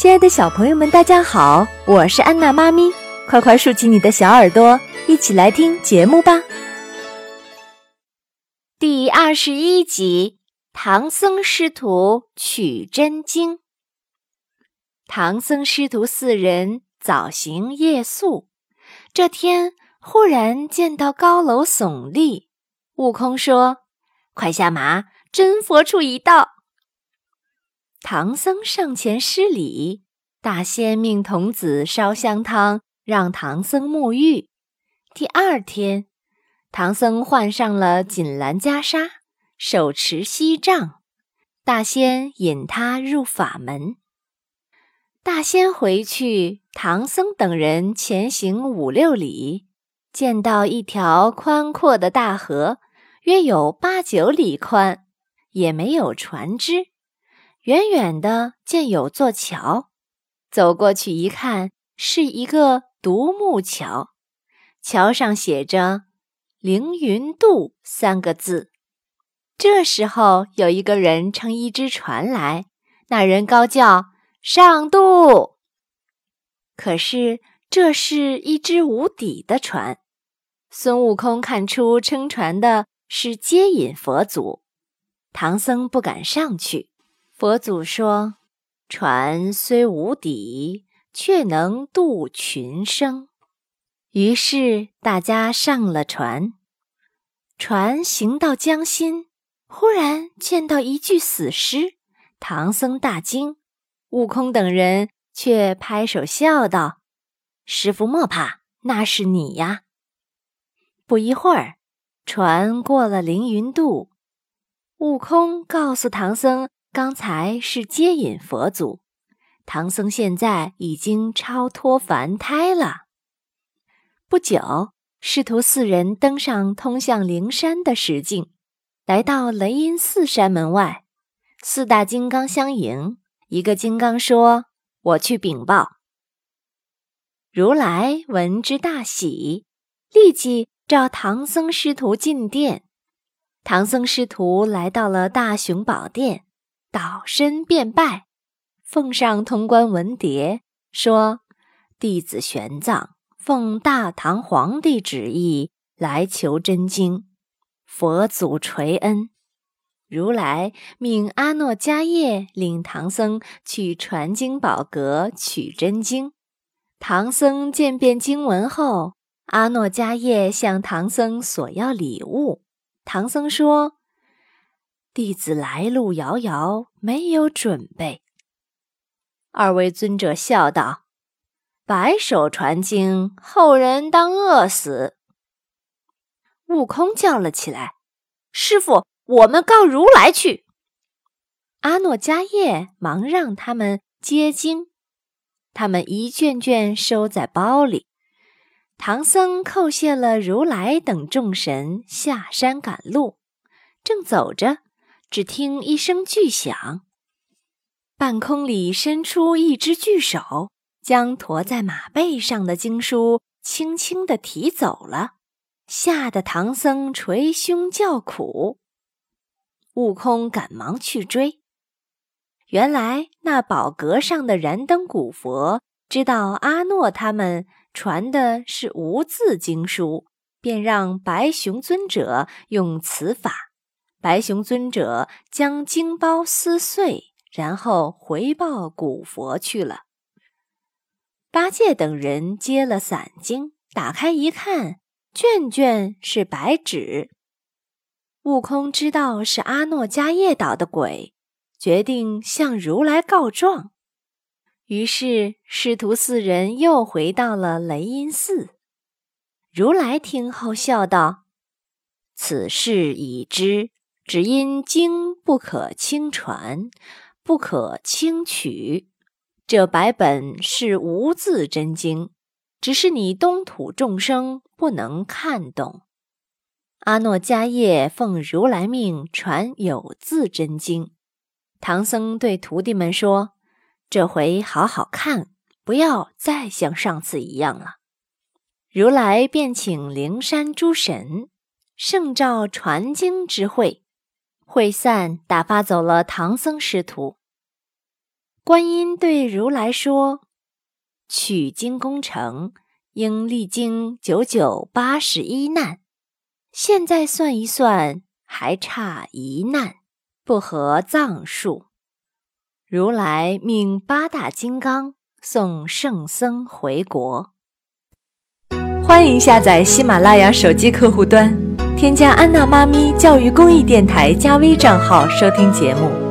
亲爱的小朋友们，大家好，我是安娜妈咪，快快竖起你的小耳朵，一起来听节目吧。第二十一集：唐僧师徒取真经。唐僧师徒四人早行夜宿，这天忽然见到高楼耸立，悟空说：“快下马，真佛处已到。”唐僧上前施礼，大仙命童子烧香汤，让唐僧沐浴。第二天，唐僧换上了锦襕袈裟，手持锡杖，大仙引他入法门。大仙回去，唐僧等人前行五六里，见到一条宽阔的大河，约有八九里宽，也没有船只。远远的见有座桥，走过去一看，是一个独木桥，桥上写着“凌云渡”三个字。这时候，有一个人撑一只船来，那人高叫：“上渡！”可是这是一只无底的船。孙悟空看出撑船的是接引佛祖，唐僧不敢上去。佛祖说：“船虽无底，却能渡群生。”于是大家上了船。船行到江心，忽然见到一具死尸，唐僧大惊，悟空等人却拍手笑道：“师傅莫怕，那是你呀！”不一会儿，船过了凌云渡，悟空告诉唐僧。刚才是接引佛祖，唐僧现在已经超脱凡胎了。不久，师徒四人登上通向灵山的石径，来到雷音寺山门外，四大金刚相迎。一个金刚说：“我去禀报。”如来闻之大喜，立即召唐僧师徒进殿。唐僧师徒来到了大雄宝殿。倒身便拜，奉上通关文牒，说：“弟子玄奘奉大唐皇帝旨意来求真经，佛祖垂恩。如来命阿诺迦叶领唐僧去传经宝阁取真经。唐僧见遍经文后，阿诺迦叶向唐僧索要礼物。唐僧说。”弟子来路遥遥，没有准备。二位尊者笑道：“白手传经，后人当饿死。”悟空叫了起来：“师傅，我们告如来去！”阿诺迦叶忙让他们接经，他们一卷卷收在包里。唐僧叩谢了如来等众神，下山赶路，正走着。只听一声巨响，半空里伸出一只巨手，将驮在马背上的经书轻轻地提走了，吓得唐僧捶胸叫苦。悟空赶忙去追，原来那宝阁上的燃灯古佛知道阿诺他们传的是无字经书，便让白熊尊者用此法。白熊尊者将经包撕碎，然后回报古佛去了。八戒等人接了散经，打开一看，卷卷是白纸。悟空知道是阿诺迦叶捣的鬼，决定向如来告状。于是师徒四人又回到了雷音寺。如来听后笑道：“此事已知。”只因经不可轻传，不可轻取。这百本是无字真经，只是你东土众生不能看懂。阿诺迦叶奉如来命传有字真经。唐僧对徒弟们说：“这回好好看，不要再像上次一样了。”如来便请灵山诸神，圣召传经之会。会散，打发走了唐僧师徒。观音对如来说：“取经工程应历经九九八十一难，现在算一算，还差一难，不合藏数。”如来命八大金刚送圣僧回国。欢迎下载喜马拉雅手机客户端，添加安娜妈咪教育公益电台加微账号收听节目。